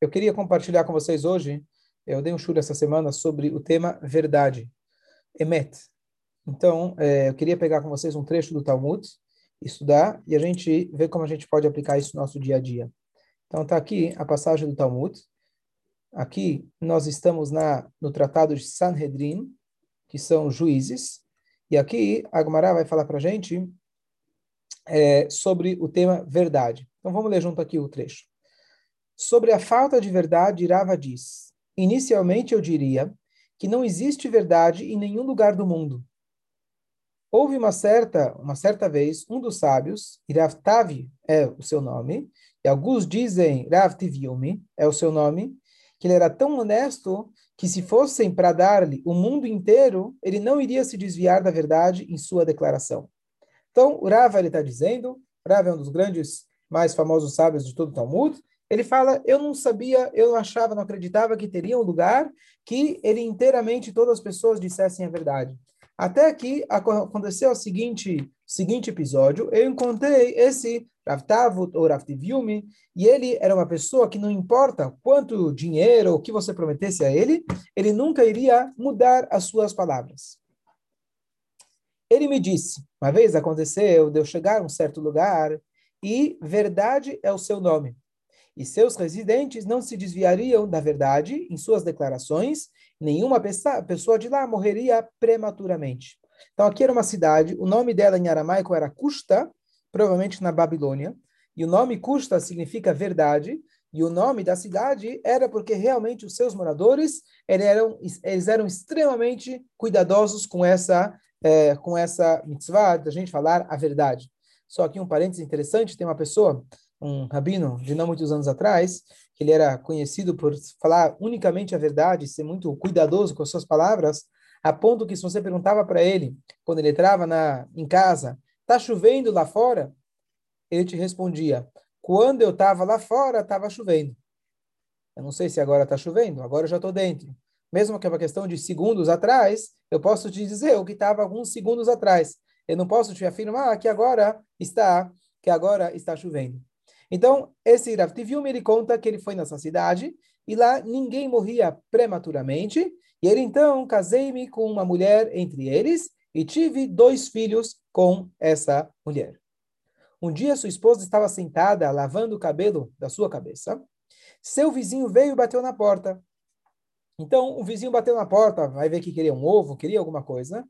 eu queria compartilhar com vocês hoje, eu dei um churro essa semana sobre o tema verdade, emet. Então, é, eu queria pegar com vocês um trecho do Talmud, estudar e a gente ver como a gente pode aplicar isso no nosso dia a dia. Então, está aqui a passagem do Talmud. Aqui nós estamos na no tratado de Sanhedrin, que são juízes, e aqui a Gemara vai falar para a gente é, sobre o tema verdade. Então vamos ler junto aqui o trecho. Sobre a falta de verdade, Rava diz: Inicialmente eu diria que não existe verdade em nenhum lugar do mundo. Houve uma certa, uma certa vez, um dos sábios, Rav Tavi é o seu nome, e alguns dizem Rav Tiviumi é o seu nome, que ele era tão honesto que se fossem para dar-lhe o mundo inteiro, ele não iria se desviar da verdade em sua declaração. Então, Rava está dizendo, Rava é um dos grandes, mais famosos sábios de todo o Talmud, ele fala, eu não sabia, eu não achava, não acreditava que teria um lugar que ele inteiramente, todas as pessoas dissessem a verdade. Até que aconteceu o seguinte, seguinte episódio, eu encontrei esse Rav Tavut ou Rav Tiviumi, e ele era uma pessoa que não importa quanto dinheiro ou que você prometesse a ele, ele nunca iria mudar as suas palavras. Ele me disse, uma vez aconteceu de eu chegar a um certo lugar e verdade é o seu nome. E seus residentes não se desviariam da verdade em suas declarações nenhuma pessoa de lá morreria prematuramente. Então, aqui era uma cidade, o nome dela em aramaico era Custa, provavelmente na Babilônia, e o nome Custa significa verdade, e o nome da cidade era porque realmente os seus moradores eles eram, eles eram extremamente cuidadosos com essa, é, com essa mitzvah, da gente falar a verdade. Só aqui um parênteses interessante, tem uma pessoa, um rabino de não muitos anos atrás, que ele era conhecido por falar unicamente a verdade, ser muito cuidadoso com as suas palavras, a ponto que se você perguntava para ele, quando ele entrava na, em casa, está chovendo lá fora? Ele te respondia, quando eu estava lá fora, estava chovendo. Eu não sei se agora está chovendo, agora eu já estou dentro. Mesmo que é uma questão de segundos atrás, eu posso te dizer o que estava alguns segundos atrás. Eu não posso te afirmar que agora está, que agora está chovendo. Então, esse Rav Tivium, ele conta que ele foi nessa cidade e lá ninguém morria prematuramente. E ele então, casei-me com uma mulher entre eles e tive dois filhos com essa mulher. Um dia sua esposa estava sentada lavando o cabelo da sua cabeça. Seu vizinho veio e bateu na porta. Então, o vizinho bateu na porta, vai ver que queria um ovo, queria alguma coisa.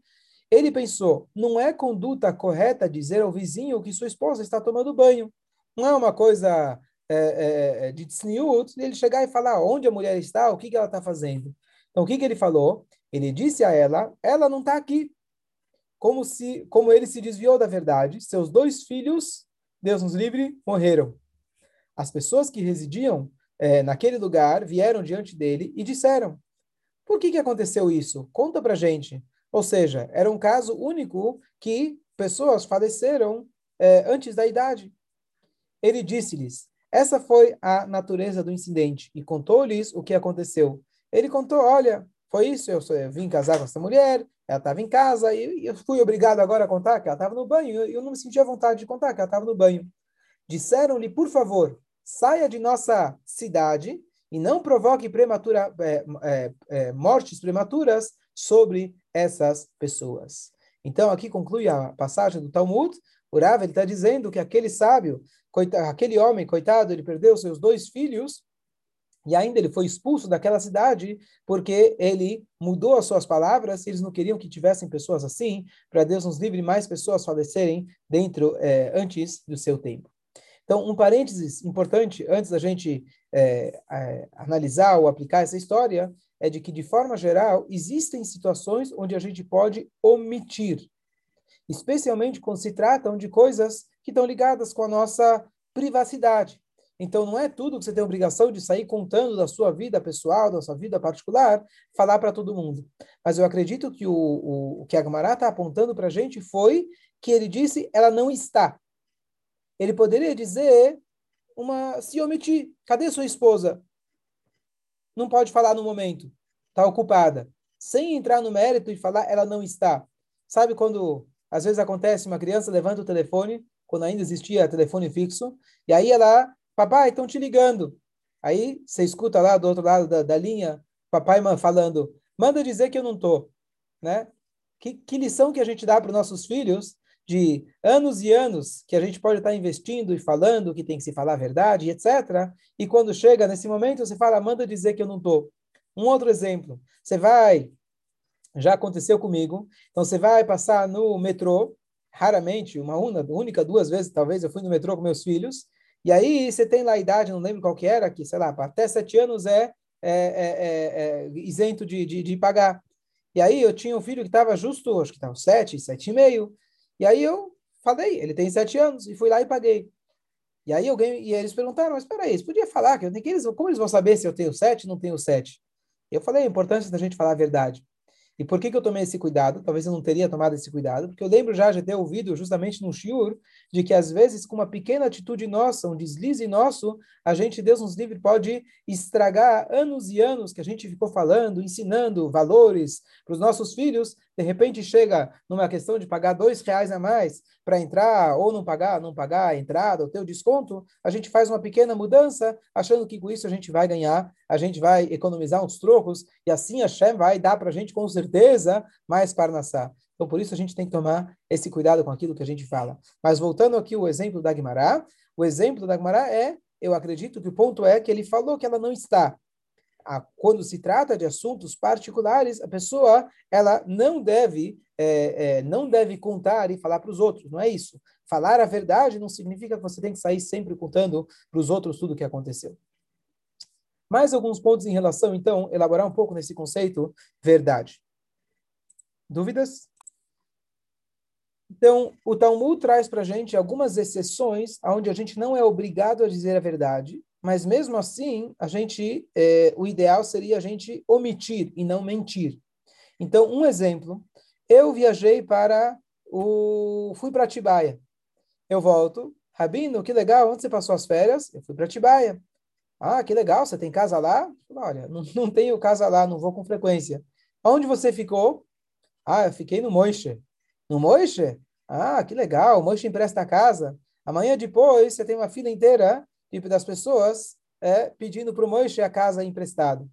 Ele pensou, não é conduta correta dizer ao vizinho que sua esposa está tomando banho. Não é uma coisa é, é, é de tzniut ele chegar e falar onde a mulher está, o que, que ela está fazendo. Então, o que, que ele falou? Ele disse a ela, ela não está aqui. Como, se, como ele se desviou da verdade, seus dois filhos, Deus nos livre, morreram. As pessoas que residiam é, naquele lugar vieram diante dele e disseram, por que, que aconteceu isso? Conta para gente. Ou seja, era um caso único que pessoas faleceram é, antes da idade. Ele disse-lhes: Essa foi a natureza do incidente e contou-lhes o que aconteceu. Ele contou: Olha, foi isso, eu, eu vim casar com essa mulher, ela estava em casa e eu fui obrigado agora a contar que ela estava no banho. Eu, não me sentia vontade de contar que ela estava no banho. Disseram-lhe: Por favor, saia de nossa cidade e não provoque prematura, é, é, é, mortes prematuras sobre essas pessoas. Então, aqui conclui a passagem do Talmud. O Rav está dizendo que aquele sábio coitado, aquele homem, coitado, ele perdeu seus dois filhos e ainda ele foi expulso daquela cidade porque ele mudou as suas palavras. Eles não queriam que tivessem pessoas assim, para Deus nos livre mais pessoas falecerem dentro é, antes do seu tempo. Então, um parênteses importante antes da gente é, é, analisar ou aplicar essa história é de que, de forma geral, existem situações onde a gente pode omitir, especialmente quando se tratam de coisas que estão ligadas com a nossa privacidade. Então, não é tudo que você tem obrigação de sair contando da sua vida pessoal, da sua vida particular, falar para todo mundo. Mas eu acredito que o, o, o que a Gamara está apontando para a gente foi que ele disse, ela não está. Ele poderia dizer, uma se omitir, cadê sua esposa? Não pode falar no momento, está ocupada. Sem entrar no mérito e falar, ela não está. Sabe quando às vezes acontece uma criança levanta o telefone, quando ainda existia telefone fixo, e aí ela, papai, estão te ligando. Aí você escuta lá do outro lado da, da linha, papai falando, manda dizer que eu não estou. Né? Que, que lição que a gente dá para os nossos filhos de anos e anos que a gente pode estar investindo e falando que tem que se falar a verdade, etc. E quando chega nesse momento, você fala, manda dizer que eu não estou. Um outro exemplo, você vai, já aconteceu comigo, então você vai passar no metrô, raramente, uma única, duas vezes, talvez, eu fui no metrô com meus filhos, e aí você tem lá a idade, não lembro qual que era, que, sei lá, até sete anos é, é, é, é, é isento de, de, de, pagar. E aí eu tinha um filho que estava justo, acho que estava sete, sete e meio, e aí eu falei, ele tem sete anos, e fui lá e paguei. E aí alguém, e eles perguntaram, mas espera aí, você podia falar, que, que eles, como eles vão saber se eu tenho sete não tenho sete? Eu falei a importância da gente falar a verdade. E por que, que eu tomei esse cuidado? Talvez eu não teria tomado esse cuidado, porque eu lembro já de ter ouvido justamente no shiur, de que às vezes com uma pequena atitude nossa, um deslize nosso, a gente, Deus nos livre, pode estragar anos e anos que a gente ficou falando, ensinando valores para os nossos filhos, de repente chega numa questão de pagar dois reais a mais para entrar, ou não pagar, não pagar a entrada, o teu desconto, a gente faz uma pequena mudança, achando que com isso a gente vai ganhar, a gente vai economizar uns trocos, e assim a Shem vai dar para a gente com certeza mais parnassá. Então, por isso a gente tem que tomar esse cuidado com aquilo que a gente fala. Mas voltando aqui o exemplo da Guimará, o exemplo da Guimará é, eu acredito que o ponto é que ele falou que ela não está a, quando se trata de assuntos particulares, a pessoa ela não deve é, é, não deve contar e falar para os outros. Não é isso. Falar a verdade não significa que você tem que sair sempre contando para os outros tudo o que aconteceu. Mais alguns pontos em relação, então, elaborar um pouco nesse conceito verdade. Dúvidas? Então, o Talmud traz para a gente algumas exceções onde a gente não é obrigado a dizer a verdade, mas mesmo assim, a gente, é, o ideal seria a gente omitir e não mentir. Então, um exemplo, eu viajei para o, fui para Atibaia. Eu volto, Rabino, que legal, onde você passou as férias? Eu fui para Atibaia. Ah, que legal, você tem casa lá? Olha, não, não tenho casa lá, não vou com frequência. Onde você ficou? Ah, eu fiquei no Moishe. No Moishe? Ah, que legal, o empresta a casa. Amanhã depois você tem uma fila inteira tipo das pessoas é, pedindo para o Moishe a casa emprestada.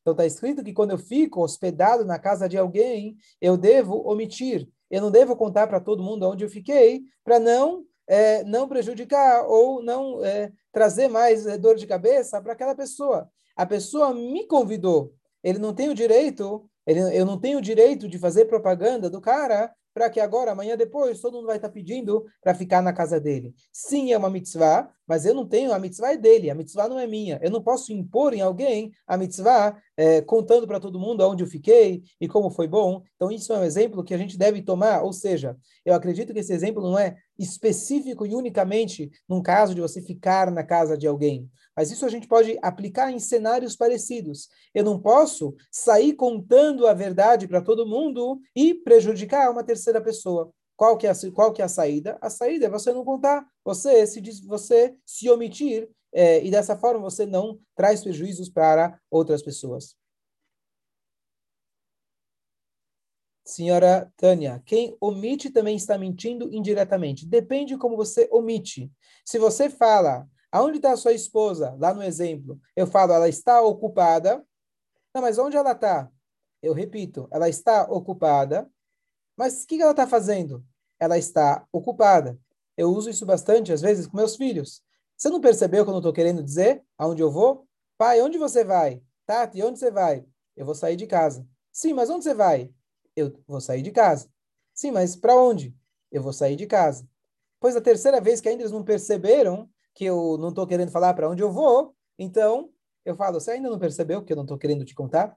Então está escrito que quando eu fico hospedado na casa de alguém, eu devo omitir. Eu não devo contar para todo mundo onde eu fiquei, para não é, não prejudicar ou não é, trazer mais é, dor de cabeça para aquela pessoa. A pessoa me convidou. Ele não tem o direito, ele, eu não tenho o direito de fazer propaganda do cara para que agora, amanhã depois, todo mundo vai estar tá pedindo para ficar na casa dele. Sim, é uma mitzvah, mas eu não tenho, a mitzvah é dele, a mitzvah não é minha. Eu não posso impor em alguém a mitzvah é, contando para todo mundo onde eu fiquei e como foi bom. Então, isso é um exemplo que a gente deve tomar, ou seja, eu acredito que esse exemplo não é específico e unicamente num caso de você ficar na casa de alguém. Mas isso a gente pode aplicar em cenários parecidos. Eu não posso sair contando a verdade para todo mundo e prejudicar uma terceira pessoa. Qual que, é a, qual que é a saída? A saída é você não contar, você se, você se omitir, é, e dessa forma você não traz prejuízos para outras pessoas. Senhora Tânia, quem omite também está mentindo indiretamente. Depende como você omite. Se você fala, Aonde está a sua esposa? Lá no exemplo. Eu falo, ela está ocupada. Não, mas onde ela está? Eu repito, ela está ocupada. Mas o que ela está fazendo? Ela está ocupada. Eu uso isso bastante, às vezes, com meus filhos. Você não percebeu que eu não estou querendo dizer aonde eu vou? Pai, onde você vai? Tati, onde você vai? Eu vou sair de casa. Sim, mas onde você vai? Eu vou sair de casa. Sim, mas para onde? Eu vou sair de casa. Pois a terceira vez que ainda eles não perceberam, que eu não estou querendo falar para onde eu vou, então eu falo, você ainda não percebeu que eu não estou querendo te contar?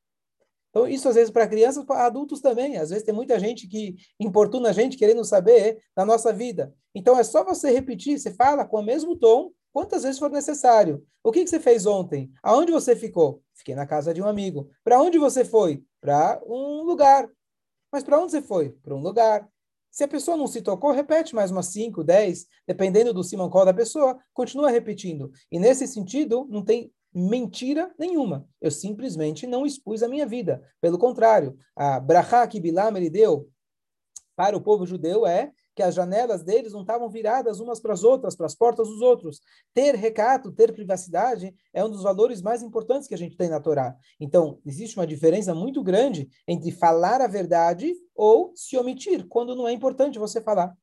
Então, isso às vezes para crianças, para adultos também. Às vezes tem muita gente que importuna a gente querendo saber da nossa vida. Então, é só você repetir, você fala com o mesmo tom, quantas vezes for necessário. O que, que você fez ontem? Aonde você ficou? Fiquei na casa de um amigo. Para onde você foi? Para um lugar. Mas para onde você foi? Para um lugar. Se a pessoa não se tocou, repete mais umas 5, 10, dependendo do simancol da pessoa, continua repetindo. E nesse sentido, não tem mentira nenhuma. Eu simplesmente não expus a minha vida. Pelo contrário, a brachá que Bilam ele deu para o povo judeu é que as janelas deles não estavam viradas umas para as outras, para as portas dos outros. Ter recato, ter privacidade é um dos valores mais importantes que a gente tem na Torá. Então, existe uma diferença muito grande entre falar a verdade ou se omitir, quando não é importante você falar.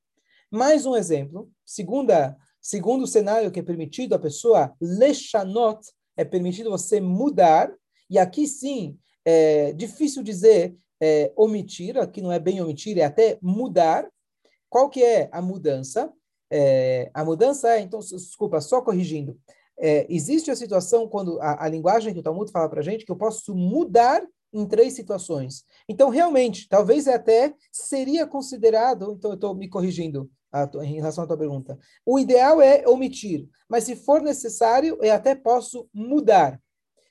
Mais um exemplo, segunda, segundo cenário que é permitido a pessoa lechanot, é permitido você mudar, e aqui sim, é difícil dizer é, omitir, aqui não é bem omitir, é até mudar, qual que é a mudança? É, a mudança é, então, desculpa, só corrigindo. É, existe a situação quando a, a linguagem que o Talmud fala para gente que eu posso mudar em três situações. Então, realmente, talvez até seria considerado, então eu estou me corrigindo a, em relação à tua pergunta. O ideal é omitir, mas se for necessário, eu até posso mudar. O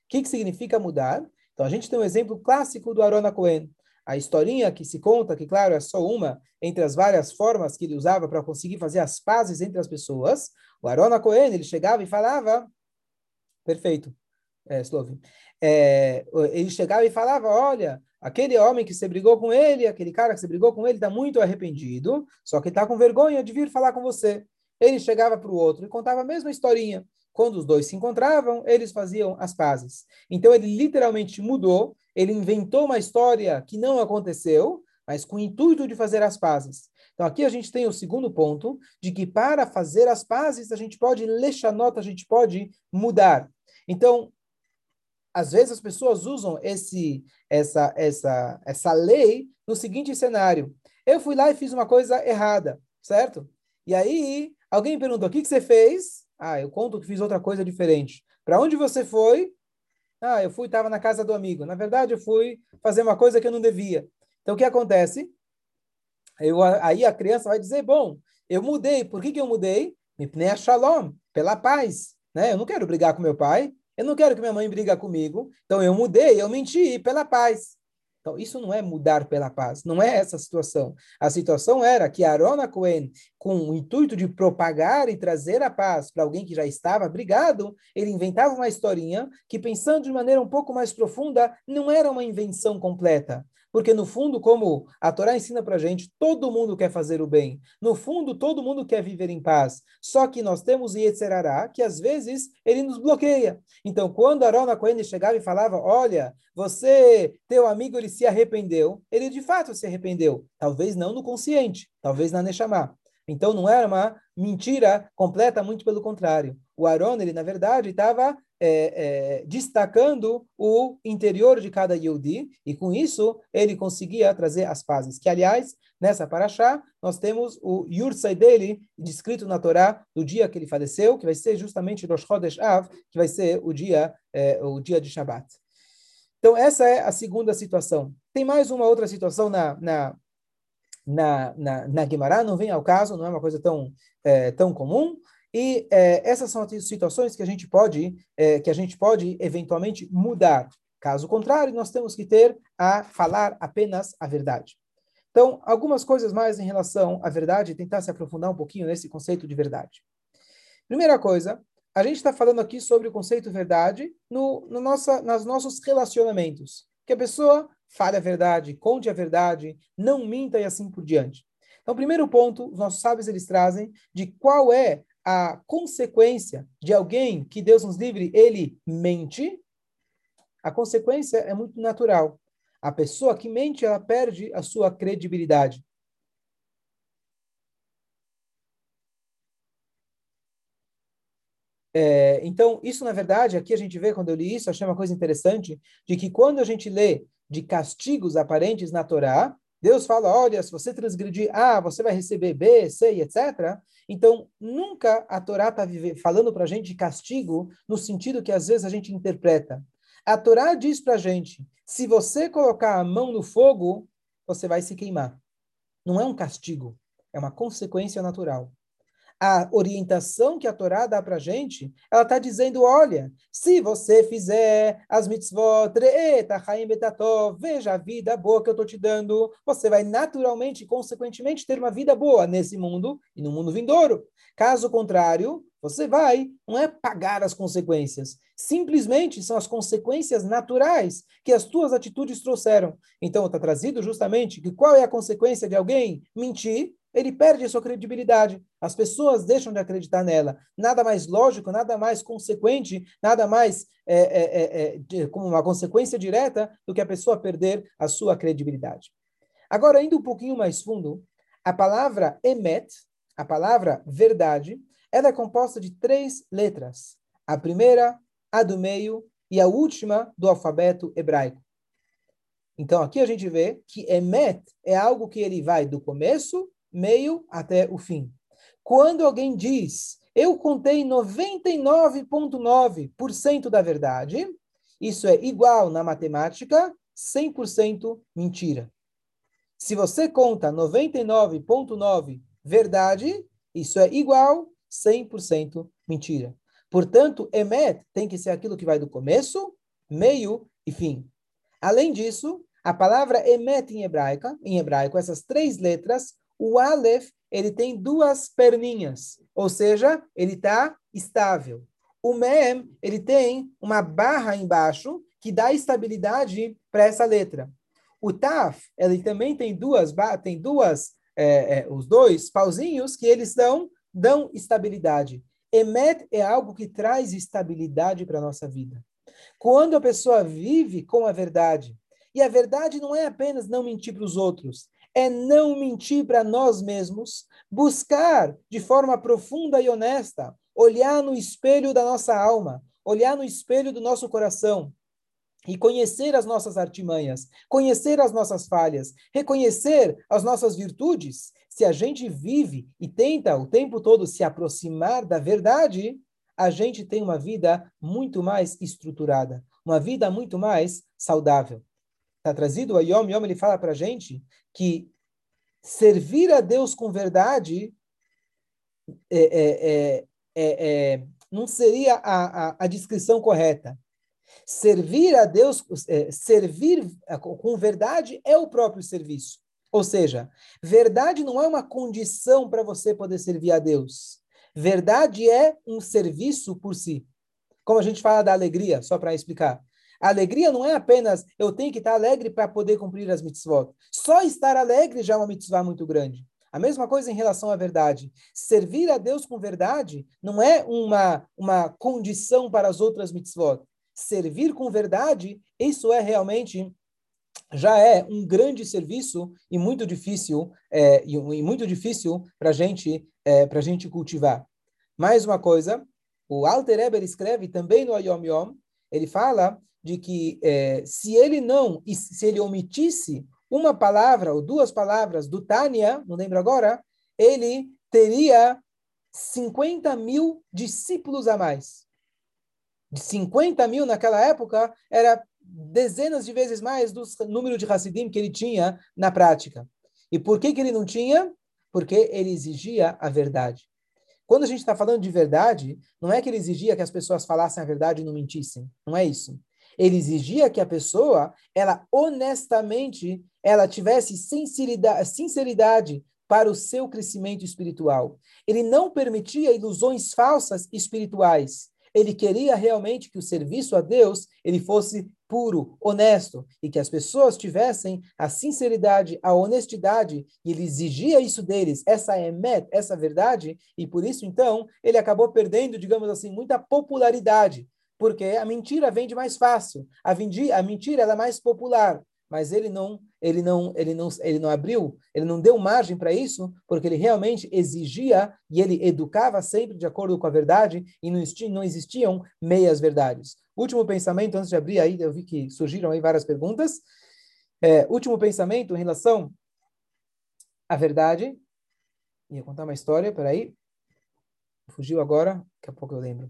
que, que significa mudar? Então, a gente tem um exemplo clássico do Arona Cohen a historinha que se conta, que claro é só uma entre as várias formas que ele usava para conseguir fazer as pazes entre as pessoas, o Arona Cohen, ele chegava e falava, perfeito, é, Slovin, é, ele chegava e falava, olha, aquele homem que você brigou com ele, aquele cara que você brigou com ele está muito arrependido, só que está com vergonha de vir falar com você. Ele chegava para o outro e contava a mesma historinha. Quando os dois se encontravam, eles faziam as pazes. Então ele literalmente mudou ele inventou uma história que não aconteceu, mas com o intuito de fazer as pazes. Então, aqui a gente tem o segundo ponto, de que para fazer as pazes, a gente pode nota, a gente pode mudar. Então, às vezes as pessoas usam esse, essa, essa, essa lei no seguinte cenário. Eu fui lá e fiz uma coisa errada, certo? E aí, alguém perguntou, o que, que você fez? Ah, eu conto que fiz outra coisa diferente. Para onde você foi? Ah, eu fui, estava na casa do amigo. Na verdade, eu fui fazer uma coisa que eu não devia. Então, o que acontece? Eu, aí a criança vai dizer, bom, eu mudei. Por que, que eu mudei? Mipnei shalom, pela paz. Né? Eu não quero brigar com meu pai. Eu não quero que minha mãe briga comigo. Então, eu mudei, eu menti pela paz. Então, isso não é mudar pela paz, não é essa a situação. A situação era que Arona Cohen, com o intuito de propagar e trazer a paz para alguém que já estava brigado, ele inventava uma historinha que, pensando de maneira um pouco mais profunda, não era uma invenção completa. Porque, no fundo, como a Torá ensina para a gente, todo mundo quer fazer o bem. No fundo, todo mundo quer viver em paz. Só que nós temos Yetzerará, que às vezes ele nos bloqueia. Então, quando Arona Cohen chegava e falava, olha, você, teu amigo, ele se arrependeu, ele de fato se arrependeu. Talvez não no consciente, talvez na Neshama. Então, não era uma mentira completa, muito pelo contrário. O Aaron, ele, na verdade, estava é, é, destacando o interior de cada Yehudi, e com isso ele conseguia trazer as pazes. Que, aliás, nessa paraxá, nós temos o Yursai dele, descrito na Torá, do dia que ele faleceu, que vai ser justamente Rosh Chodesh Av, que vai ser o dia, é, o dia de Shabbat. Então, essa é a segunda situação. Tem mais uma outra situação na, na, na, na, na não vem ao caso, não é uma coisa tão, é, tão comum, e é, essas são as situações que a gente pode, é, que a gente pode eventualmente mudar. Caso contrário, nós temos que ter a falar apenas a verdade. Então, algumas coisas mais em relação à verdade, tentar se aprofundar um pouquinho nesse conceito de verdade. Primeira coisa, a gente está falando aqui sobre o conceito verdade no, no nossa, nos nossos relacionamentos. Que a pessoa fale a verdade, conte a verdade, não minta e assim por diante. Então, primeiro ponto, os nossos sábios eles trazem de qual é a consequência de alguém que Deus nos livre, ele mente, a consequência é muito natural. A pessoa que mente, ela perde a sua credibilidade. É, então, isso, na verdade, aqui a gente vê, quando eu li isso, achei uma coisa interessante, de que quando a gente lê de castigos aparentes na Torá, Deus fala, olha, se você transgredir A, você vai receber B, C, etc. Então, nunca a Torá está falando para a gente de castigo no sentido que às vezes a gente interpreta. A Torá diz para a gente, se você colocar a mão no fogo, você vai se queimar. Não é um castigo, é uma consequência natural a orientação que a Torá dá para a gente, ela está dizendo, olha, se você fizer as mitzvot, veja a vida boa que eu estou te dando, você vai naturalmente, consequentemente, ter uma vida boa nesse mundo e no mundo vindouro. Caso contrário, você vai, não é pagar as consequências, simplesmente são as consequências naturais que as tuas atitudes trouxeram. Então, está trazido justamente que qual é a consequência de alguém mentir? Ele perde sua credibilidade. As pessoas deixam de acreditar nela. Nada mais lógico, nada mais consequente, nada mais é, é, é, é como uma consequência direta do que a pessoa perder a sua credibilidade. Agora, indo um pouquinho mais fundo, a palavra emet, a palavra verdade, ela é composta de três letras. A primeira, a do meio e a última do alfabeto hebraico. Então, aqui a gente vê que emet é algo que ele vai do começo meio até o fim. Quando alguém diz, eu contei 99,9% da verdade, isso é igual na matemática 100% mentira. Se você conta 99,9% verdade, isso é igual 100% mentira. Portanto, emet tem que ser aquilo que vai do começo, meio e fim. Além disso, a palavra emet em hebraica, em hebraico, essas três letras, o Aleph, ele tem duas perninhas, ou seja, ele está estável. O Mem, ele tem uma barra embaixo que dá estabilidade para essa letra. O Taf, ele também tem duas, tem duas, é, é, os dois pauzinhos que eles dão, dão estabilidade. Emet é algo que traz estabilidade para a nossa vida. Quando a pessoa vive com a verdade, e a verdade não é apenas não mentir para os outros, é não mentir para nós mesmos, buscar de forma profunda e honesta, olhar no espelho da nossa alma, olhar no espelho do nosso coração e conhecer as nossas artimanhas, conhecer as nossas falhas, reconhecer as nossas virtudes. Se a gente vive e tenta o tempo todo se aproximar da verdade, a gente tem uma vida muito mais estruturada, uma vida muito mais saudável. Está trazido o Yom Yom, ele fala para a gente que servir a Deus com verdade é, é, é, é não seria a, a, a, descrição correta. Servir a Deus, servir com verdade é o próprio serviço. Ou seja, verdade não é uma condição para você poder servir a Deus. Verdade é um serviço por si. Como a gente fala da alegria, só para explicar. A alegria não é apenas eu tenho que estar alegre para poder cumprir as mitzvot. Só estar alegre já é uma mitzvah muito grande. A mesma coisa em relação à verdade. Servir a Deus com verdade não é uma, uma condição para as outras mitzvot. Servir com verdade, isso é realmente já é um grande serviço e muito difícil é, e, e, muito difícil para gente é, para gente cultivar. Mais uma coisa, o Alter Eber escreve também no Yom Yom, ele fala de que é, se ele não, se ele omitisse uma palavra ou duas palavras do Tânia, não lembro agora, ele teria 50 mil discípulos a mais. De 50 mil naquela época era dezenas de vezes mais do número de Hassidim que ele tinha na prática. E por que, que ele não tinha? Porque ele exigia a verdade. Quando a gente está falando de verdade, não é que ele exigia que as pessoas falassem a verdade e não mentissem. Não é isso. Ele exigia que a pessoa, ela honestamente, ela tivesse sinceridade, sinceridade para o seu crescimento espiritual. Ele não permitia ilusões falsas espirituais. Ele queria realmente que o serviço a Deus ele fosse puro, honesto, e que as pessoas tivessem a sinceridade, a honestidade, e ele exigia isso deles, essa é met, essa verdade, e por isso, então, ele acabou perdendo, digamos assim, muita popularidade, porque a mentira vende mais fácil, a, a mentira é mais popular, mas ele não, ele não, ele não, ele não abriu, ele não deu margem para isso, porque ele realmente exigia e ele educava sempre de acordo com a verdade e não, existiam, não existiam meias verdades. Último pensamento antes de abrir aí, eu vi que surgiram aí várias perguntas. É, último pensamento em relação à verdade. Ia contar uma história, peraí. Fugiu agora, daqui a pouco eu lembro.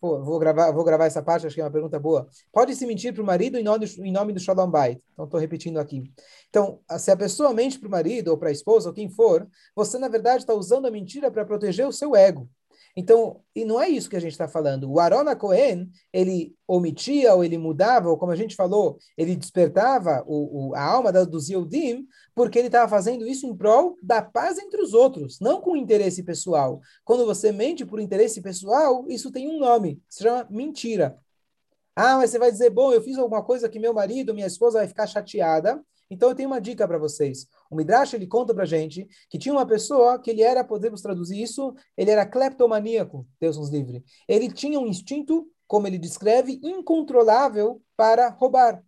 Pô, vou gravar, vou gravar essa parte, acho que é uma pergunta boa. Pode se mentir para o marido em nome, em nome do Shalom Bait? Então, estou repetindo aqui. Então, se a pessoa mente para o marido ou para a esposa ou quem for, você, na verdade, está usando a mentira para proteger o seu ego. Então, e não é isso que a gente está falando. O Arona Cohen, ele omitia ou ele mudava, ou como a gente falou, ele despertava o, o a alma dos Yehudim, porque ele estava fazendo isso em prol da paz entre os outros, não com interesse pessoal. Quando você mente por interesse pessoal, isso tem um nome, se chama mentira. Ah, mas você vai dizer, bom, eu fiz alguma coisa que meu marido, minha esposa vai ficar chateada, Então eu tenho uma dica para vocês. O Midrash ele conta para gente que tinha uma pessoa que ele era, podemos traduzir isso, ele era cleptomaníaco, Deus nos livre. Ele tinha um instinto, como ele descreve, incontrolável para roubar.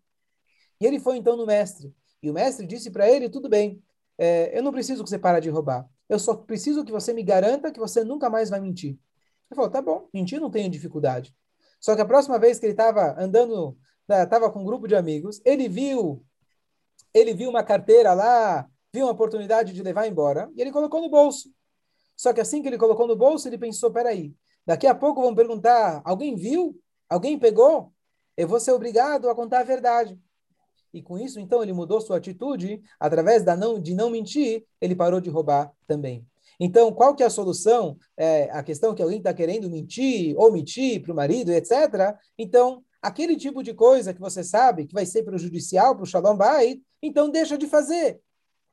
E ele foi então no mestre. E o mestre disse para ele: tudo bem, é, eu não preciso que você pare de roubar. Eu só preciso que você me garanta que você nunca mais vai mentir. Ele falou: tá bom, mentir não tenho dificuldade. Só que a próxima vez que ele estava andando, estava né, com um grupo de amigos, ele viu, ele viu uma carteira lá, viu uma oportunidade de levar embora e ele colocou no bolso. Só que assim que ele colocou no bolso, ele pensou: peraí, daqui a pouco vão perguntar: alguém viu? Alguém pegou? Eu vou ser obrigado a contar a verdade. E com isso, então, ele mudou sua atitude, através da não, de não mentir, ele parou de roubar também. Então, qual que é a solução? É, a questão que alguém está querendo mentir, ou mentir para o marido, etc. Então, aquele tipo de coisa que você sabe que vai ser prejudicial para o Shalom Bait, então deixa de fazer.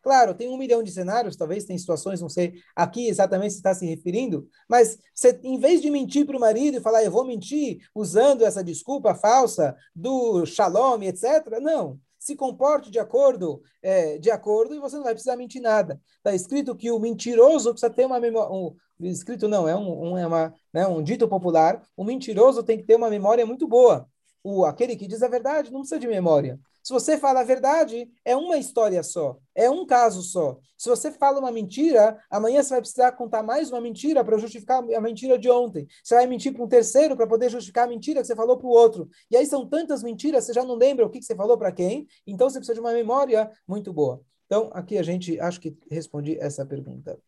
Claro, tem um milhão de cenários, talvez tem situações, não sei aqui exatamente se está se referindo, mas você, em vez de mentir para o marido e falar, eu vou mentir usando essa desculpa falsa do shalom, etc., não se comporte de acordo, é, de acordo e você não vai precisar mentir nada. Está escrito que o mentiroso precisa ter uma memória. Um, escrito não, é um, um, é uma, né, um dito popular. O mentiroso tem que ter uma memória muito boa. O, aquele que diz a verdade não precisa de memória. Se você fala a verdade, é uma história só, é um caso só. Se você fala uma mentira, amanhã você vai precisar contar mais uma mentira para justificar a mentira de ontem. Você vai mentir para um terceiro para poder justificar a mentira que você falou para o outro. E aí são tantas mentiras, você já não lembra o que, que você falou para quem, então você precisa de uma memória muito boa. Então, aqui a gente acho que respondi essa pergunta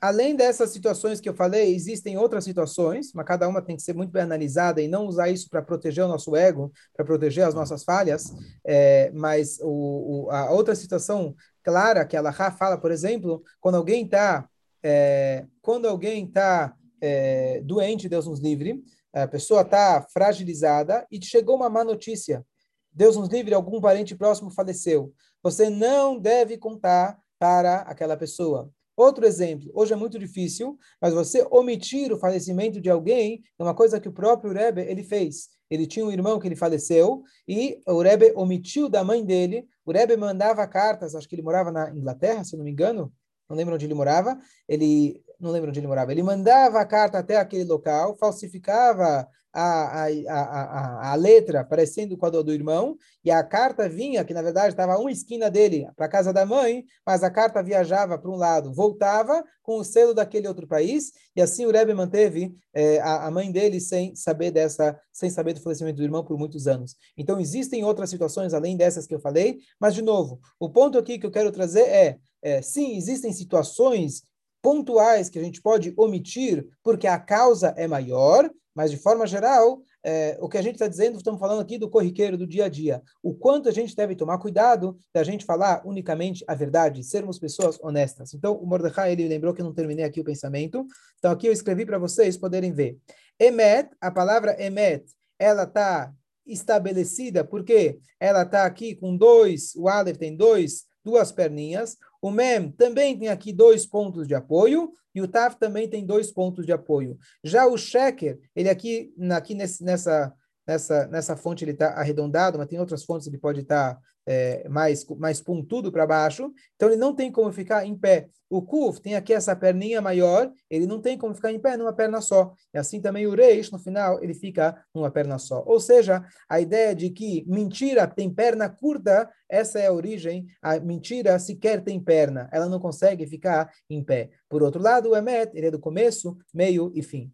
além dessas situações que eu falei, existem outras situações, mas cada uma tem que ser muito bem analisada e não usar isso para proteger o nosso ego, para proteger as nossas falhas. É, mas o, o, a outra situação clara que a Laha fala, por exemplo, quando alguém está é, quando alguém está é, doente, Deus nos livre, a pessoa está fragilizada e chegou uma má notícia. Deus nos livre, algum parente próximo faleceu. Você não deve contar para aquela pessoa. Outro exemplo, hoje é muito difícil, mas você omitir o falecimento de alguém é uma coisa que o próprio Rebbe ele fez. Ele tinha um irmão que ele faleceu e o Rebbe omitiu da mãe dele. O Rebbe mandava cartas, acho que ele morava na Inglaterra, se não me engano, não lembro onde ele morava. Ele não lembro onde ele morava. Ele mandava a carta até aquele local, falsificava a, a, a, a, letra parecendo com a do, do irmão, e a carta vinha, que na verdade estava uma esquina dele, para a casa da mãe, mas a carta viajava para um lado, voltava com o selo daquele outro país, e assim o Rebbe manteve é, a, a mãe dele sem saber dessa, sem saber do falecimento do irmão por muitos anos. Então existem outras situações além dessas que eu falei, mas de novo, o ponto aqui que eu quero trazer é, é sim, existem situações pontuais que a gente pode omitir porque a causa é maior, mas de forma geral, é, o que a gente está dizendo, estamos falando aqui do corriqueiro, do dia a dia. O quanto a gente deve tomar cuidado da gente falar unicamente a verdade, sermos pessoas honestas. Então, o Mordecai, ele lembrou que eu não terminei aqui o pensamento. Então, aqui eu escrevi para vocês poderem ver. Emet, a palavra emet, ela está estabelecida porque ela está aqui com dois, o Aleph tem dois, duas perninhas. O Mem também tem aqui dois pontos de apoio e o Taf também tem dois pontos de apoio. Já o Sheker, ele aqui, aqui nesse, nessa, nessa, nessa fonte ele está arredondado, mas tem outras fontes ele pode estar tá, é, mais, mais pontudo para baixo, então ele não tem como ficar em pé. O Kuf tem aqui essa perninha maior, ele não tem como ficar em pé numa perna só. E assim também o Reish, no final, ele fica numa perna só. Ou seja, a ideia de que mentira tem perna curta, essa é a origem. A mentira sequer tem perna, ela não consegue ficar em pé. Por outro lado, o Emet, ele é do começo, meio e fim.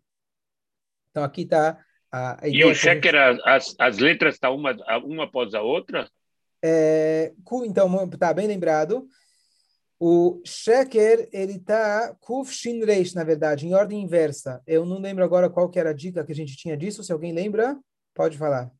Então aqui está a, a ideia. E o Sheker, gente... as, as letras estão tá uma, uma após a outra? É, então, tá bem lembrado. O Sheker, ele tá Kuf Shin Reish, na verdade, em ordem inversa. Eu não lembro agora qual que era a dica que a gente tinha disso. Se alguém lembra, pode falar.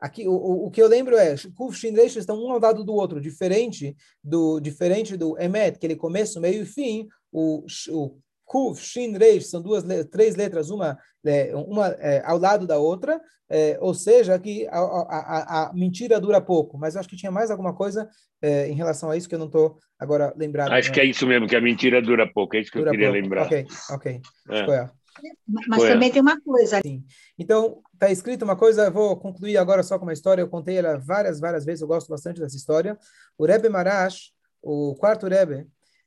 Aqui, o, o, o que eu lembro é, Kuf Shin estão um ao lado do outro, diferente do diferente do Emet, que ele começo, meio e fim. O, o Kuf, Shin, Reish, são duas, três letras, uma, é, uma é, ao lado da outra, é, ou seja, que a, a, a, mentira dura pouco. Mas eu acho que tinha mais alguma coisa é, em relação a isso que eu não estou agora lembrado. Acho né? que é isso mesmo, que a mentira dura pouco, é isso que dura eu queria pouco. lembrar. Ok, ok. É. Mas Foi. também tem uma coisa. Sim. Então, está escrito uma coisa, vou concluir agora só com uma história, eu contei ela várias, várias vezes, eu gosto bastante dessa história. O Rebbe Marash, o quarto Rebbe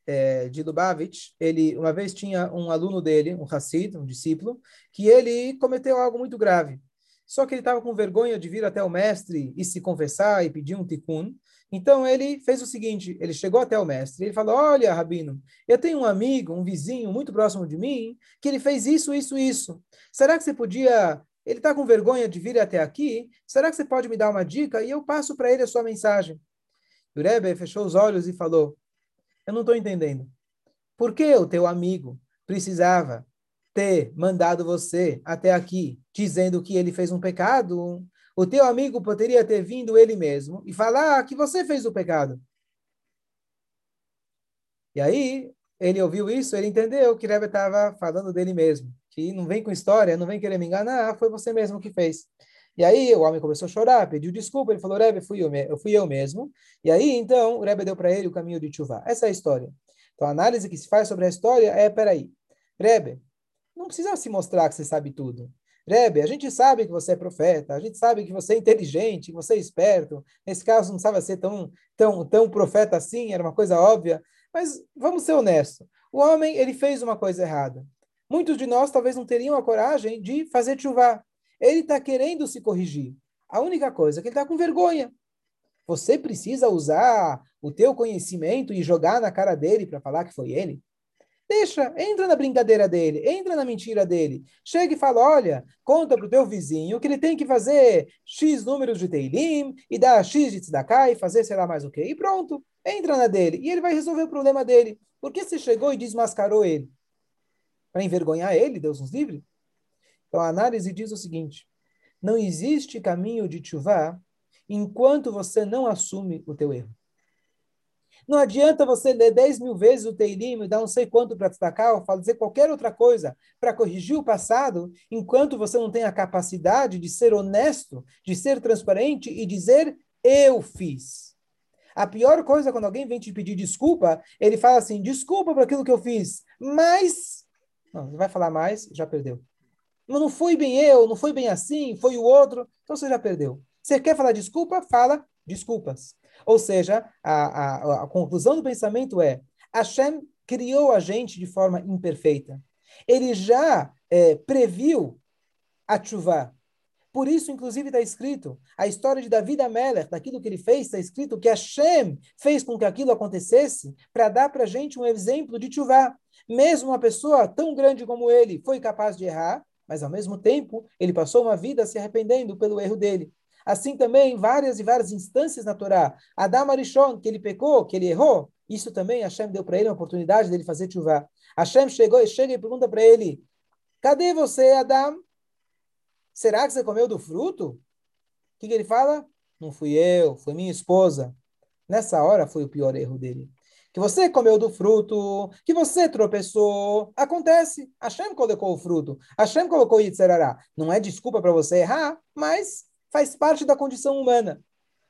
é, de Lubavitch, ele uma vez tinha um aluno dele, um Hassid, um discípulo, que ele cometeu algo muito grave. Só que ele estava com vergonha de vir até o mestre e se confessar e pedir um tikkun. Então ele fez o seguinte: ele chegou até o mestre, ele falou: Olha, Rabino, eu tenho um amigo, um vizinho muito próximo de mim, que ele fez isso, isso, isso. Será que você podia. Ele está com vergonha de vir até aqui? Será que você pode me dar uma dica? E eu passo para ele a sua mensagem. O Rebbe fechou os olhos e falou: Eu não estou entendendo. Por que o teu amigo precisava ter mandado você até aqui, dizendo que ele fez um pecado? o teu amigo poderia ter vindo ele mesmo e falar que você fez o pecado. E aí, ele ouviu isso, ele entendeu que Rebbe estava falando dele mesmo, que não vem com história, não vem querer me enganar, foi você mesmo que fez. E aí o homem começou a chorar, pediu desculpa, ele falou, Rebbe, fui eu, eu fui eu mesmo. E aí, então, o Rebbe deu para ele o caminho de Tchuvá. Essa é a história. Então, a análise que se faz sobre a história é, peraí, Rebbe, não precisa se mostrar que você sabe tudo. Rebbe, a gente sabe que você é profeta, a gente sabe que você é inteligente, que você é esperto. Nesse caso, não precisava ser tão, tão, tão profeta assim, era uma coisa óbvia. Mas vamos ser honestos. O homem, ele fez uma coisa errada. Muitos de nós talvez não teriam a coragem de fazer chuva. Ele está querendo se corrigir. A única coisa é que ele está com vergonha. Você precisa usar o teu conhecimento e jogar na cara dele para falar que foi ele? Deixa, entra na brincadeira dele, entra na mentira dele. Chega e fala, olha, conta para o teu vizinho que ele tem que fazer X números de Teilim e dar X de Tzedakah e fazer sei lá mais o quê. E pronto, entra na dele. E ele vai resolver o problema dele. Por que você chegou e desmascarou ele? Para envergonhar ele, Deus nos livre? Então a análise diz o seguinte, não existe caminho de chuvá enquanto você não assume o teu erro. Não adianta você ler 10 mil vezes o Teilim e dar não sei quanto para destacar ou fazer qualquer outra coisa para corrigir o passado, enquanto você não tem a capacidade de ser honesto, de ser transparente e dizer eu fiz. A pior coisa é quando alguém vem te pedir desculpa, ele fala assim: desculpa por aquilo que eu fiz, mas. Não, não vai falar mais, já perdeu. Mas não foi bem eu, não foi bem assim, foi o outro, então você já perdeu. Você quer falar desculpa? Fala desculpas. Ou seja, a, a, a conclusão do pensamento é: Hashem criou a gente de forma imperfeita. Ele já é, previu a chuva. Por isso, inclusive, está escrito a história de Davi Amelech, daquilo que ele fez, está escrito que Hashem fez com que aquilo acontecesse para dar para a gente um exemplo de chuva. Mesmo uma pessoa tão grande como ele foi capaz de errar, mas ao mesmo tempo ele passou uma vida se arrependendo pelo erro dele. Assim também, várias e várias instâncias na Torá. Adam Arishon, que ele pecou, que ele errou, isso também Hashem deu para ele uma oportunidade dele fazer chuva. Hashem chegou, chega e pergunta para ele: Cadê você, Adam? Será que você comeu do fruto? O que, que ele fala? Não fui eu, foi minha esposa. Nessa hora foi o pior erro dele. Que você comeu do fruto, que você tropeçou. Acontece. Hashem colocou o fruto. Hashem colocou o Yitzharará. Não é desculpa para você errar, mas faz parte da condição humana.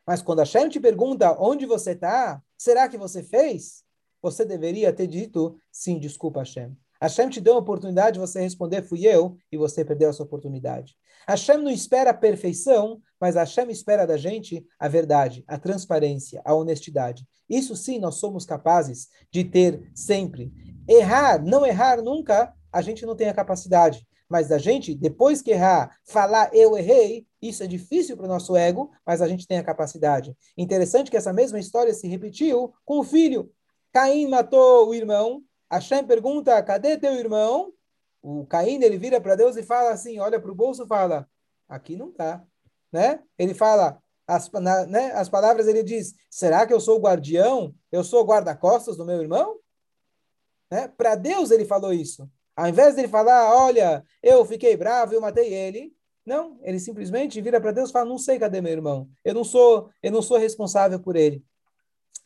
Mas quando a Shem te pergunta onde você está, será que você fez? Você deveria ter dito, sim, desculpa, Hashem. Hashem te deu a oportunidade de você responder, fui eu, e você perdeu essa oportunidade. Hashem não espera a perfeição, mas Hashem espera da gente a verdade, a transparência, a honestidade. Isso sim nós somos capazes de ter sempre. Errar, não errar nunca, a gente não tem a capacidade. Mas a gente, depois que errar, falar eu errei, isso é difícil para o nosso ego, mas a gente tem a capacidade. Interessante que essa mesma história se repetiu com o filho. Caim matou o irmão. Hashem pergunta: cadê teu irmão? O Caim ele vira para Deus e fala assim: olha para o bolso e fala: aqui não está. Né? Ele fala, as, na, né, as palavras ele diz: será que eu sou guardião? Eu sou guarda-costas do meu irmão? Né? Para Deus ele falou isso. Ao invés de ele falar, olha, eu fiquei bravo, eu matei ele, não, ele simplesmente vira para Deus e fala: "Não sei cadê meu irmão. Eu não sou, eu não sou responsável por ele."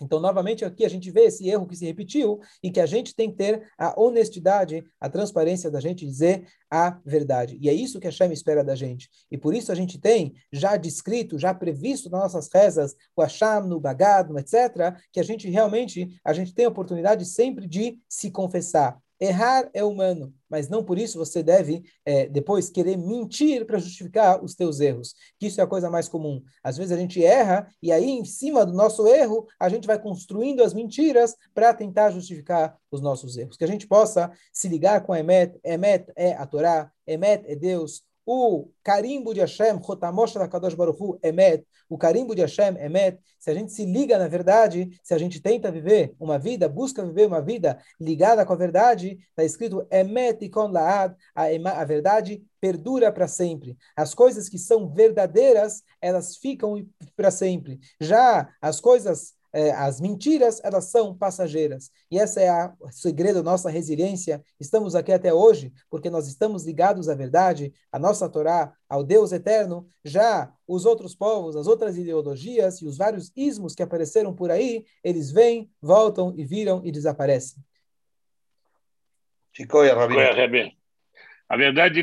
Então, novamente, aqui a gente vê esse erro que se repetiu e que a gente tem que ter a honestidade, a transparência da gente dizer a verdade. E é isso que a Hashem espera da gente. E por isso a gente tem já descrito, já previsto nas nossas rezas, o Hashem, no Bagad, etc., que a gente realmente, a gente tem a oportunidade sempre de se confessar Errar é humano, mas não por isso você deve é, depois querer mentir para justificar os teus erros. Que isso é a coisa mais comum. Às vezes a gente erra e aí em cima do nosso erro a gente vai construindo as mentiras para tentar justificar os nossos erros. Que a gente possa se ligar com Emet. Emet é a Torá, Emet é Deus o carimbo de Hashem, Chotamosh Kadosh Baruchu, Emet, o carimbo de Hashem, Emet, se a gente se liga na verdade, se a gente tenta viver uma vida, busca viver uma vida ligada com a verdade, está escrito Emet Ikon Laad, a verdade perdura para sempre. As coisas que são verdadeiras, elas ficam para sempre. Já as coisas é, as mentiras, elas são passageiras. E esse é a, o segredo da nossa resiliência. Estamos aqui até hoje porque nós estamos ligados à verdade, à nossa Torá, ao Deus eterno. Já os outros povos, as outras ideologias e os vários ismos que apareceram por aí, eles vêm, voltam e viram e desaparecem. Chicoia, A verdade